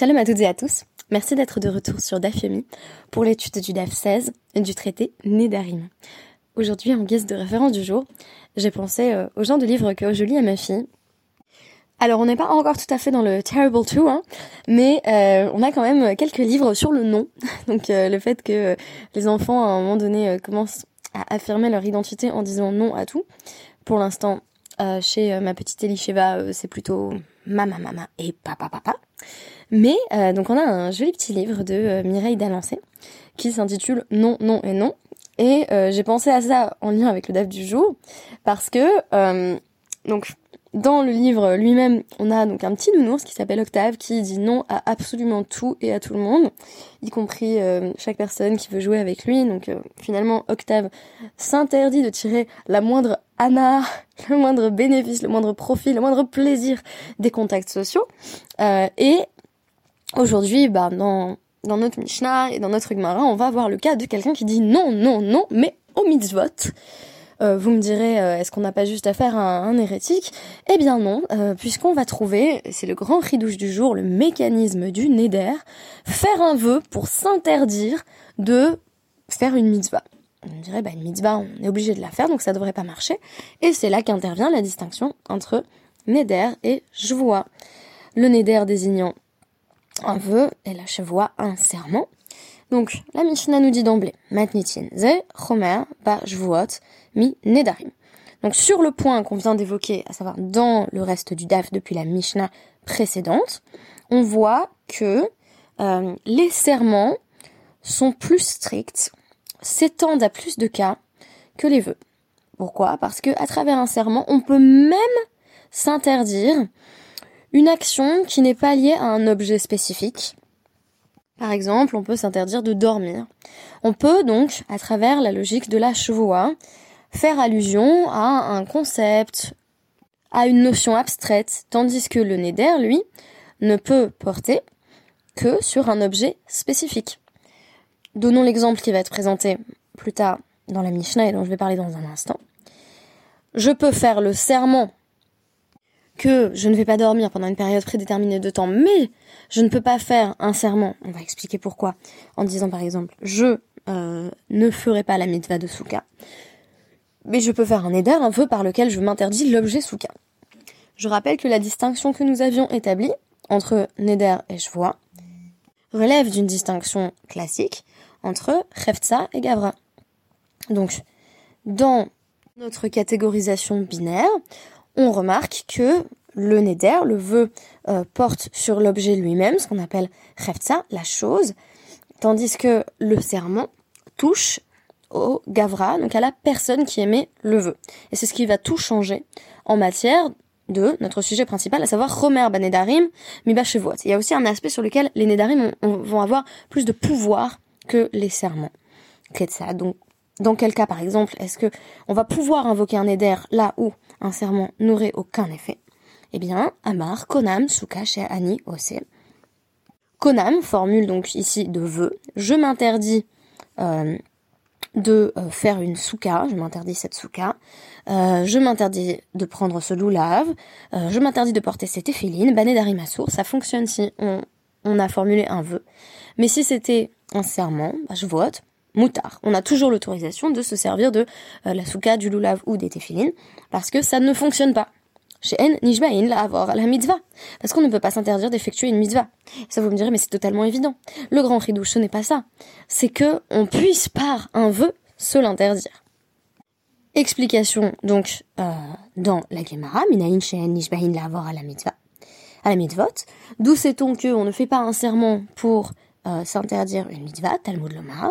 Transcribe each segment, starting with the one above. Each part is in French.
Shalom à toutes et à tous. Merci d'être de retour sur DAF Yomi pour l'étude du DAF 16 du traité Nédarim. Aujourd'hui, en guise de référence du jour, j'ai pensé euh, au genre de livre que je lis à ma fille. Alors, on n'est pas encore tout à fait dans le Terrible 2, hein, mais euh, on a quand même quelques livres sur le nom. Donc, euh, le fait que les enfants, à un moment donné, commencent à affirmer leur identité en disant non à tout. Pour l'instant, chez ma petite Elisheva, c'est plutôt mama mama et papa papa. Mais euh, donc on a un joli petit livre de euh, Mireille Dalancé qui s'intitule Non, non et non. Et euh, j'ai pensé à ça en lien avec le DAF du jour parce que donc dans le livre lui-même, on a donc un petit nounours qui s'appelle Octave qui dit non à absolument tout et à tout le monde, y compris chaque personne qui veut jouer avec lui. Donc finalement, Octave s'interdit de tirer la moindre ana, le moindre bénéfice, le moindre profit, le moindre plaisir des contacts sociaux. et Aujourd'hui, bah, dans, notre Mishnah et dans notre Gemara, on va avoir le cas de quelqu'un qui dit non, non, non, mais au mitzvot. Euh, vous me direz, euh, est-ce qu'on n'a pas juste affaire à un, hérétique? Eh bien non, euh, puisqu'on va trouver, c'est le grand ridouche du jour, le mécanisme du neder, faire un vœu pour s'interdire de faire une mitzvah. On dirait, bah une mitzvah, on est obligé de la faire, donc ça devrait pas marcher. Et c'est là qu'intervient la distinction entre neder et jvoa. Le neder désignant un vœu et la chevoie un serment. Donc, la Mishnah nous dit d'emblée, Matnitin ze chomer ba mi nedarim. Donc, sur le point qu'on vient d'évoquer, à savoir dans le reste du DAF depuis la Mishnah précédente, on voit que euh, les serments sont plus stricts, s'étendent à plus de cas que les vœux. Pourquoi? Parce que à travers un serment, on peut même s'interdire une action qui n'est pas liée à un objet spécifique. Par exemple, on peut s'interdire de dormir. On peut donc, à travers la logique de la chevoie, faire allusion à un concept, à une notion abstraite, tandis que le neder, lui, ne peut porter que sur un objet spécifique. Donnons l'exemple qui va être présenté plus tard dans la Mishnah et dont je vais parler dans un instant. Je peux faire le serment que je ne vais pas dormir pendant une période prédéterminée de temps, mais je ne peux pas faire un serment, on va expliquer pourquoi, en disant par exemple, je euh, ne ferai pas la mitzvah de souka, mais je peux faire un éder, un vœu par lequel je m'interdis l'objet souka. Je rappelle que la distinction que nous avions établie entre neder et shvoa relève d'une distinction classique entre Heftza et Gavra. Donc, dans notre catégorisation binaire, on remarque que le neder, le vœu, euh, porte sur l'objet lui-même, ce qu'on appelle chefza, la chose, tandis que le serment touche au gavra, donc à la personne qui émet le vœu. Et c'est ce qui va tout changer en matière de notre sujet principal, à savoir Romer Banedarim, Miba Il y a aussi un aspect sur lequel les Nedarim vont avoir plus de pouvoir que les serments. Donc, dans quel cas, par exemple, est-ce que on va pouvoir invoquer un Neder là où un serment n'aurait aucun effet, eh bien, Amar, Konam, Suka, chez Ani, Ose. Konam formule donc ici de vœu. Je m'interdis euh, de euh, faire une souka, je m'interdis cette souka, euh, je m'interdis de prendre ce loulave, je m'interdis de porter cette éphiline, bané d'arimasour, ça fonctionne si on, on, a formulé un vœu. Mais si c'était un serment, bah, je vote, moutard. On a toujours l'autorisation de se servir de euh, la souka, du loulav ou des téfilines, parce que ça ne fonctionne pas. Chez En, Nishbain, la avoir la mitzvah. Parce qu'on ne peut pas s'interdire d'effectuer une mitzvah. Ça vous me direz, mais c'est totalement évident. Le grand ridouche, ce n'est pas ça. C'est que on puisse par un vœu se l'interdire. Explication, donc, euh, dans la Gemara, Minaïn She'en Nishbain la avoir à la mitzvah. À la mitzvot. D'où sait-on que on ne fait pas un serment pour euh, s'interdire une mitzvah, Talmud Lomar?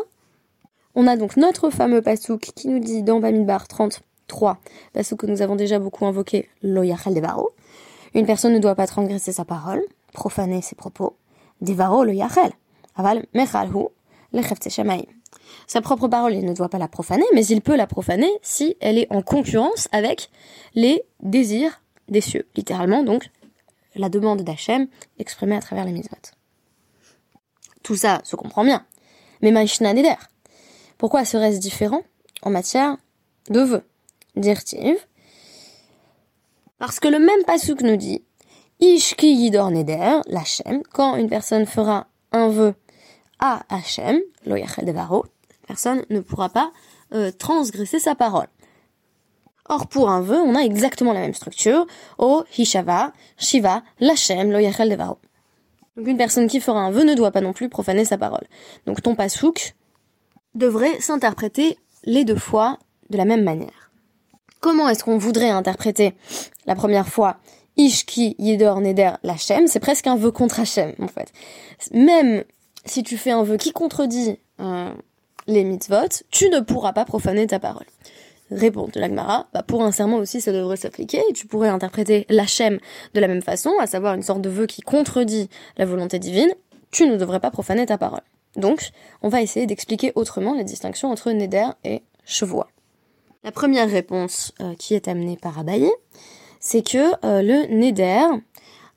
On a donc notre fameux pasouk qui nous dit dans Bamidbar 33, pasouk que nous avons déjà beaucoup invoqué, Loyachal Devaro. Une personne ne doit pas transgresser sa parole, profaner ses propos. Devaro le yachel. Aval mechalhu Sa propre parole, il ne doit pas la profaner, mais il peut la profaner si elle est en concurrence avec les désirs des cieux. Littéralement, donc, la demande d'Hachem exprimée à travers les mitzvot. Tout ça se comprend bien. Mais Maishna Neder, pourquoi serait-ce différent en matière de vœux Dirtiv. Parce que le même Pasuk nous dit Ishki Yidor Neder, l'Hachem, quand une personne fera un vœu à Hachem, lo Devaro, personne ne pourra pas euh, transgresser sa parole. Or, pour un vœu, on a exactement la même structure. O, Hishava, Shiva, Lachem, Lo Yachel Devaro. Donc une personne qui fera un vœu ne doit pas non plus profaner sa parole. Donc ton pasouk devrait s'interpréter les deux fois de la même manière. Comment est-ce qu'on voudrait interpréter la première fois Ishki Yidor Neder Lachem C'est presque un vœu contre Hachem, en fait. Même si tu fais un vœu qui contredit euh, les mitzvot, tu ne pourras pas profaner ta parole. Répond de l'Agmara, bah pour un serment aussi ça devrait s'appliquer, tu pourrais interpréter l'Hachem de la même façon, à savoir une sorte de vœu qui contredit la volonté divine, tu ne devrais pas profaner ta parole. Donc, on va essayer d'expliquer autrement la distinction entre Neder et Chevois. La première réponse euh, qui est amenée par Abaye, c'est que euh, le Neder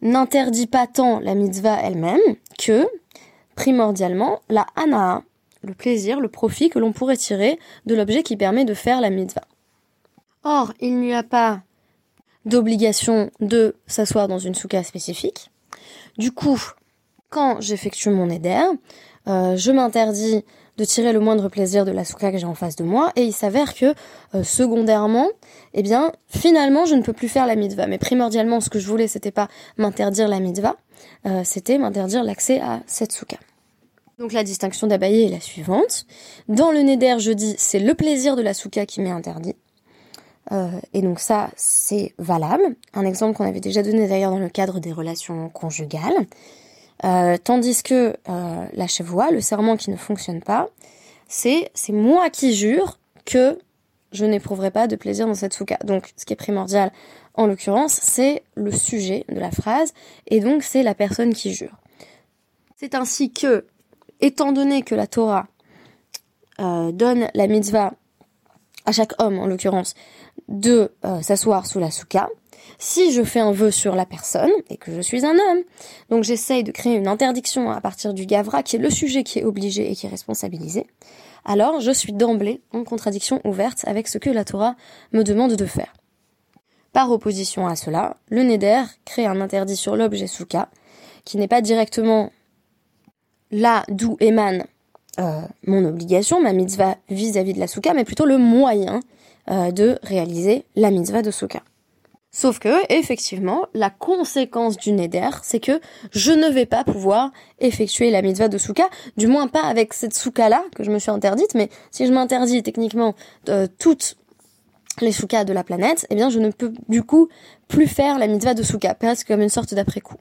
n'interdit pas tant la mitzvah elle-même que, primordialement, la Hana'a, le plaisir, le profit que l'on pourrait tirer de l'objet qui permet de faire la mitzvah. Or, il n'y a pas d'obligation de s'asseoir dans une souka spécifique. Du coup, quand j'effectue mon éder, euh, je m'interdis de tirer le moindre plaisir de la souka que j'ai en face de moi, et il s'avère que, euh, secondairement, eh bien, finalement, je ne peux plus faire la mitzvah. Mais primordialement, ce que je voulais, c'était pas m'interdire la mitzvah, euh, c'était m'interdire l'accès à cette souka. Donc la distinction d'Abaye est la suivante. Dans le Neder, je dis c'est le plaisir de la souka qui m'est interdit. Euh, et donc ça, c'est valable. Un exemple qu'on avait déjà donné d'ailleurs dans le cadre des relations conjugales. Euh, tandis que euh, la chevoie, le serment qui ne fonctionne pas, c'est c'est moi qui jure que je n'éprouverai pas de plaisir dans cette souka. Donc ce qui est primordial en l'occurrence, c'est le sujet de la phrase et donc c'est la personne qui jure. C'est ainsi que étant donné que la Torah euh, donne la mitzvah à chaque homme, en l'occurrence, de s'asseoir sous la souka, si je fais un vœu sur la personne et que je suis un homme, donc j'essaye de créer une interdiction à partir du gavra, qui est le sujet qui est obligé et qui est responsabilisé, alors je suis d'emblée en contradiction ouverte avec ce que la Torah me demande de faire. Par opposition à cela, le Neder crée un interdit sur l'objet souka, qui n'est pas directement là d'où émane euh, mon obligation, ma mitzvah vis-à-vis de la souka, mais plutôt le moyen euh, de réaliser la mitzvah de souka. Sauf que, effectivement, la conséquence du neder, c'est que je ne vais pas pouvoir effectuer la mitzvah de souka, du moins pas avec cette souka-là que je me suis interdite, mais si je m'interdis techniquement euh, toutes les soukas de la planète, eh bien je ne peux du coup plus faire la mitzvah de souka, presque comme une sorte d'après-coup.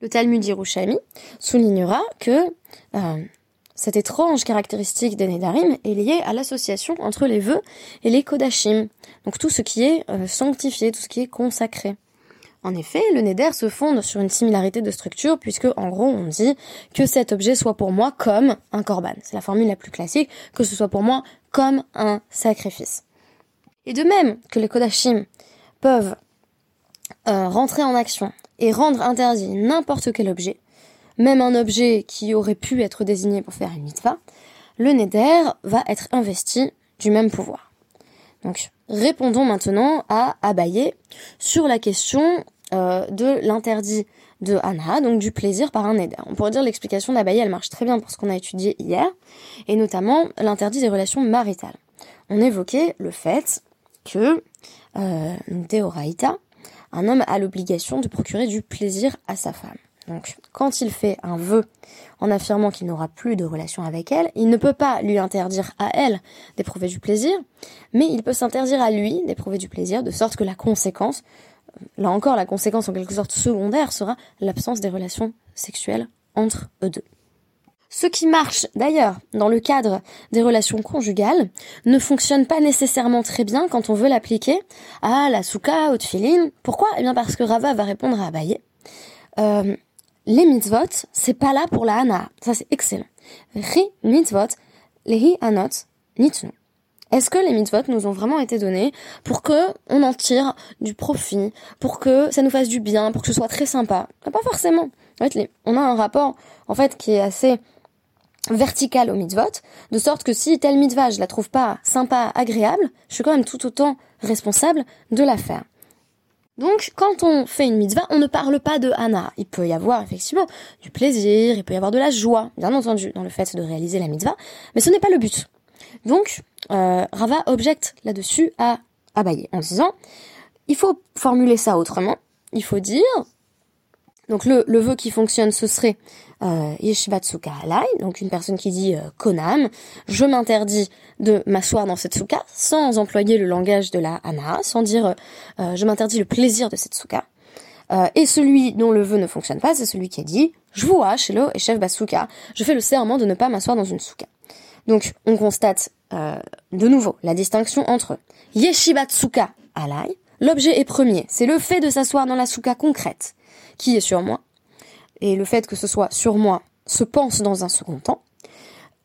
Le Talmud Yerushalmi soulignera que euh, cette étrange caractéristique des Nedarim est liée à l'association entre les vœux et les Kodashim, donc tout ce qui est euh, sanctifié, tout ce qui est consacré. En effet, le Neder se fonde sur une similarité de structure puisque en gros on dit que cet objet soit pour moi comme un korban. C'est la formule la plus classique, que ce soit pour moi comme un sacrifice. Et de même que les Kodashim peuvent euh, rentrer en action et rendre interdit n'importe quel objet, même un objet qui aurait pu être désigné pour faire une mitzvah, le neder va être investi du même pouvoir. Donc, répondons maintenant à Abaye sur la question euh, de l'interdit de Anna, donc du plaisir par un neder. On pourrait dire l'explication d'Abaye, elle marche très bien pour ce qu'on a étudié hier, et notamment l'interdit des relations maritales. On évoquait le fait que euh, un homme a l'obligation de procurer du plaisir à sa femme. Donc, quand il fait un vœu en affirmant qu'il n'aura plus de relation avec elle, il ne peut pas lui interdire à elle d'éprouver du plaisir, mais il peut s'interdire à lui d'éprouver du plaisir, de sorte que la conséquence, là encore la conséquence en quelque sorte secondaire, sera l'absence des relations sexuelles entre eux deux. Ce qui marche d'ailleurs dans le cadre des relations conjugales ne fonctionne pas nécessairement très bien quand on veut l'appliquer à la souka, au tfilin. Pourquoi? Eh bien parce que Rava va répondre à Abaye. Euh, les mitzvot, c'est pas là pour la hana. Ça c'est excellent. Ri mitzvot, hi anot nitnu. Est-ce que les mitzvot nous ont vraiment été donnés pour que on en tire du profit, pour que ça nous fasse du bien, pour que ce soit très sympa? Pas forcément. En fait, on a un rapport en fait qui est assez verticale au mitzvot, de sorte que si telle mitzvah je la trouve pas sympa, agréable, je suis quand même tout autant responsable de la faire. Donc, quand on fait une mitzvah, on ne parle pas de Hana. Il peut y avoir effectivement du plaisir, il peut y avoir de la joie, bien entendu, dans le fait de réaliser la mitzvah, mais ce n'est pas le but. Donc, euh, Rava objecte là-dessus à Abaye en disant, il faut formuler ça autrement. Il faut dire, donc le, le vœu qui fonctionne, ce serait euh, Yeshivatsuka Alai, donc une personne qui dit euh, Konam, je m'interdis de m'asseoir dans cette souka sans employer le langage de la Hana, sans dire euh, euh, je m'interdis le plaisir de cette souka. et celui dont le vœu ne fonctionne pas, c'est celui qui a dit je vois Shelo et chef Basuka, je fais le serment de ne pas m'asseoir dans une souka. Donc on constate de nouveau la distinction entre Yeshivatsuka Alai, l'objet est premier, c'est le fait de s'asseoir dans la souka concrète qui est sur moi, et le fait que ce soit sur moi se pense dans un second temps,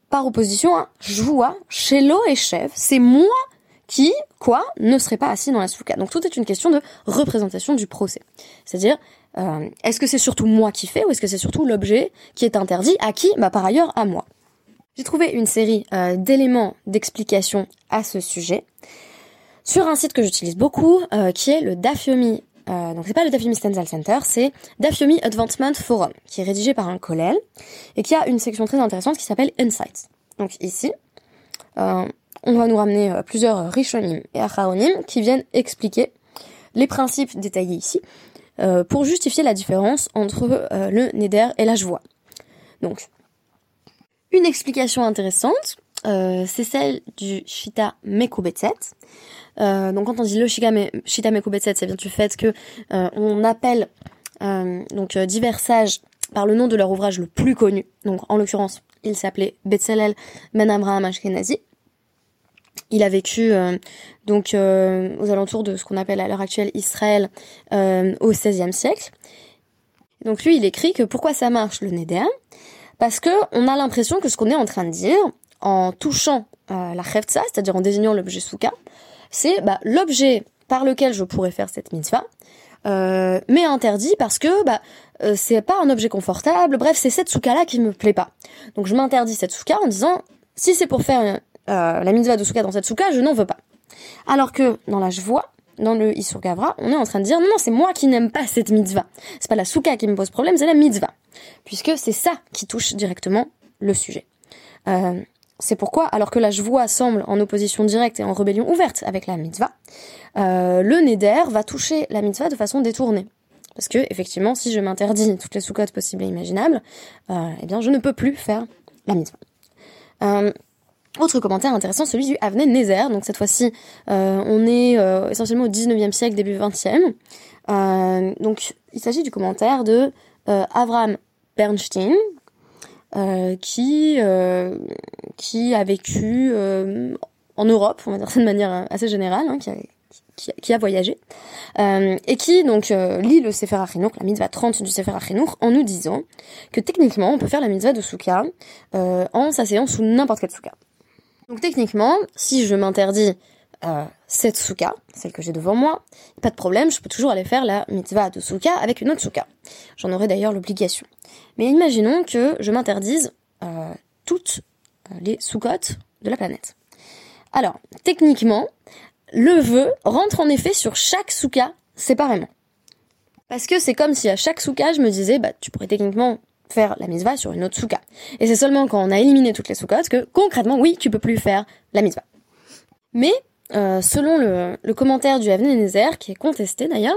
par opposition à joua, Shelo et chef, c'est moi qui, quoi, ne serait pas assis dans la souka. Donc tout est une question de représentation du procès. C'est-à-dire, euh, est-ce que c'est surtout moi qui fais ou est-ce que c'est surtout l'objet qui est interdit à qui Bah par ailleurs à moi? J'ai trouvé une série euh, d'éléments d'explication à ce sujet sur un site que j'utilise beaucoup, euh, qui est le Dafyomi euh, donc c'est pas le Dafyomi Stenzel Center, c'est Dafyomi Advancement Forum, qui est rédigé par un collègue et qui a une section très intéressante qui s'appelle Insights. Donc ici, euh, on va nous ramener euh, plusieurs Rishonim et Acharonim qui viennent expliquer les principes détaillés ici pour justifier la différence entre le Neder et la joie. Donc, une explication intéressante, euh, c'est celle du Shita Mekubetset. Euh, donc quand on dit le Shita, Me, Shita ça vient du fait que euh, on appelle euh, donc euh, divers sages par le nom de leur ouvrage le plus connu. Donc en l'occurrence, il s'appelait Betzalel Ben Abraham Ashkenazi. Il a vécu donc aux alentours de ce qu'on appelle à l'heure actuelle Israël au XVIe siècle. Donc lui, il écrit que pourquoi ça marche le Neder Parce que on a l'impression que ce qu'on est en train de dire, en touchant euh, la Chefza, c'est-à-dire en désignant l'objet Souka, c'est bah, l'objet par lequel je pourrais faire cette mitzvah, euh, mais interdit parce que bah, euh, c'est pas un objet confortable, bref, c'est cette souka là qui me plaît pas. Donc je m'interdis cette souka en disant si c'est pour faire euh, la mitzvah de souka dans cette souka, je n'en veux pas. Alors que dans la vois dans le Isur Gavra, on est en train de dire non, non, c'est moi qui n'aime pas cette mitzvah. C'est pas la souka qui me pose problème, c'est la mitzvah. Puisque c'est ça qui touche directement le sujet. Euh, c'est pourquoi, alors que la voix semble en opposition directe et en rébellion ouverte avec la mitzvah, euh, le neder va toucher la mitzvah de façon détournée. Parce que, effectivement, si je m'interdis toutes les sous-codes possibles et imaginables, euh, eh bien, je ne peux plus faire la mitzvah. Euh, autre commentaire intéressant, celui du Avne Nezer. Donc cette fois-ci, on est essentiellement au 19e siècle, début 20e. Euh, donc il s'agit du commentaire de Avram Bernstein, qui qui a vécu euh, en Europe, on va dire ça de manière assez générale, hein, qui, a, voyagé, euh, et qui donc lit le Sefer HaChinour, la mitzvah 30 du Sefer HaChinour, en nous disant que techniquement, on peut faire la mitzvah de Souka en s'asseyant sous n'importe quel Souka. Donc techniquement, si je m'interdis euh, cette souka, celle que j'ai devant moi, pas de problème, je peux toujours aller faire la mitzvah de souka avec une autre souka. J'en aurai d'ailleurs l'obligation. Mais imaginons que je m'interdise euh, toutes les soukottes de la planète. Alors, techniquement, le vœu rentre en effet sur chaque souka séparément. Parce que c'est comme si à chaque souka, je me disais, bah, tu pourrais techniquement faire la mitzvah sur une autre souka. Et c'est seulement quand on a éliminé toutes les soukottes que concrètement, oui, tu peux plus faire la mitzvah. Mais euh, selon le, commentaire du Avne Nézer, qui est contesté d'ailleurs,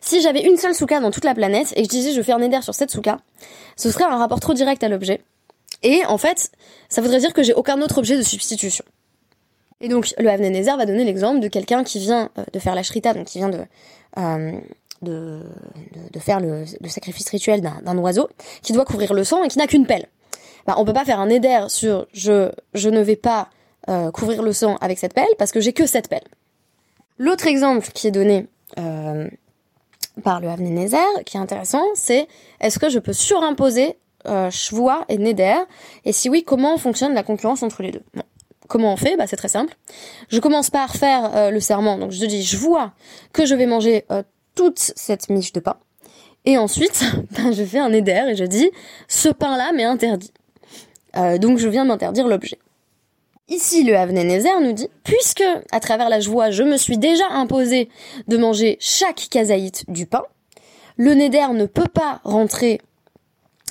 si j'avais une seule souka dans toute la planète et que je disais je fais un Néder sur cette souka, ce serait un rapport trop direct à l'objet. Et en fait, ça voudrait dire que j'ai aucun autre objet de substitution. Et donc le Avne Nézer va donner l'exemple de quelqu'un qui vient euh, de faire la shrita, donc qui vient de, euh, de, faire le, sacrifice rituel d'un oiseau, qui doit couvrir le sang et qui n'a qu'une pelle. Bah, on peut pas faire un Néder sur je, je ne vais pas euh, couvrir le sang avec cette pelle parce que j'ai que cette pelle. L'autre exemple qui est donné par le Havne Nézer, qui est intéressant, c'est est-ce que je peux surimposer euh, Shvoa et Neder Et si oui, comment fonctionne la concurrence entre les deux? Comment on fait? Bah, C'est très simple. Je commence par faire euh, le serment, donc je dis je vois que je vais manger euh, toute cette miche de pain. Et ensuite, ben, je fais un Neder et je dis ce pain-là m'est interdit. Euh, donc je viens m'interdire l'objet. Ici, le Havnenezer nous dit, puisque, à travers la joie, je me suis déjà imposé de manger chaque kazaït du pain, le Neder ne peut pas rentrer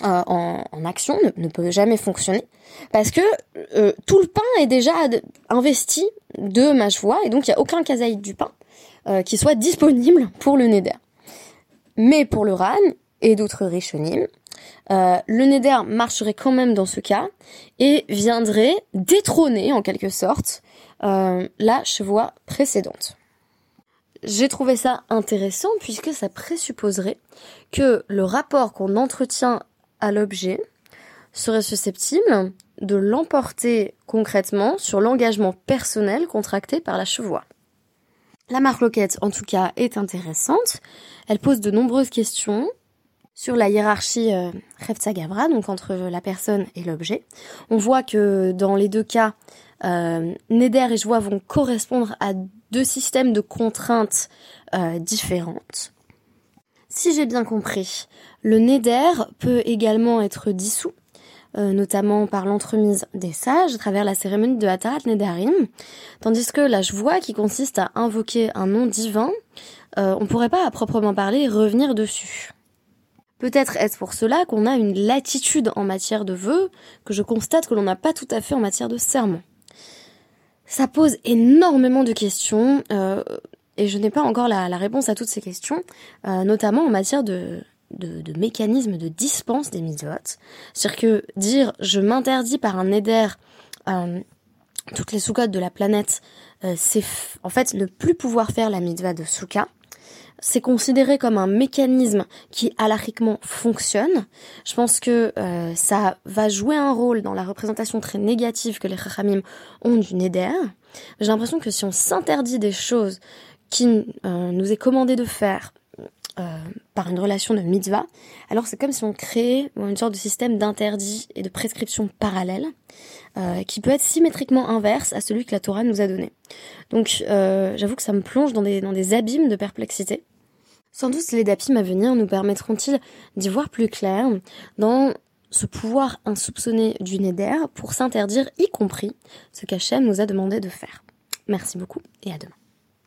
euh, en, action, ne, peut jamais fonctionner, parce que euh, tout le pain est déjà investi de ma joie, et donc il n'y a aucun kazaït du pain euh, qui soit disponible pour le Neder. Mais pour le Ran et d'autres Rishonim, le Neder marcherait quand même dans ce cas et viendrait détrôner en quelque sorte la chevoie précédente. J'ai trouvé ça intéressant puisque ça présupposerait que le rapport qu'on entretient l'objet serait susceptible de l'emporter concrètement sur l'engagement personnel contracté par la chevoie. La marloquette, en tout cas, est intéressante. Elle pose de nombreuses questions sur la hiérarchie euh, Gavra, donc entre la personne et l'objet. On voit que dans les deux cas, euh, Neder et joie vont correspondre à deux systèmes de contraintes euh, différentes. Si j'ai bien compris, le Neder peut également être dissous, euh, notamment par l'entremise des sages à travers la cérémonie de Hatarat Nedarim, tandis que la joie qui consiste à invoquer un nom divin, euh, on pourrait pas à proprement parler revenir dessus. Peut-être est-ce pour cela qu'on a une latitude en matière de vœux que je constate que l'on n'a pas tout à fait en matière de serment. Ça pose énormément de questions. Euh, et je n'ai pas encore la, réponse à toutes ces questions, notamment en matière de, de, mécanisme de dispense des mitzvot. C'est-à-dire que dire je m'interdis par un éder euh, toutes les soukottes de la planète, euh, c'est en fait ne plus pouvoir faire la mitzvah de souka. C'est considéré comme un mécanisme qui alariquement fonctionne. Je pense que ça va jouer un rôle dans la représentation très négative que les chachamim ont du neder. J'ai l'impression que si on s'interdit des choses qui euh, nous est commandé de faire euh, par une relation de mitzvah, alors c'est comme si on créait une sorte de système d'interdit et de prescription parallèle euh, qui peut être symétriquement inverse à celui que la Torah nous a donné. Donc j'avoue que ça me plonge dans des, abîmes de perplexité. Sans doute les dapim à venir nous permettront-ils d'y voir plus clair dans ce pouvoir insoupçonné du Neder pour s'interdire y compris ce qu'Hachem nous a demandé de faire. Merci beaucoup et à demain.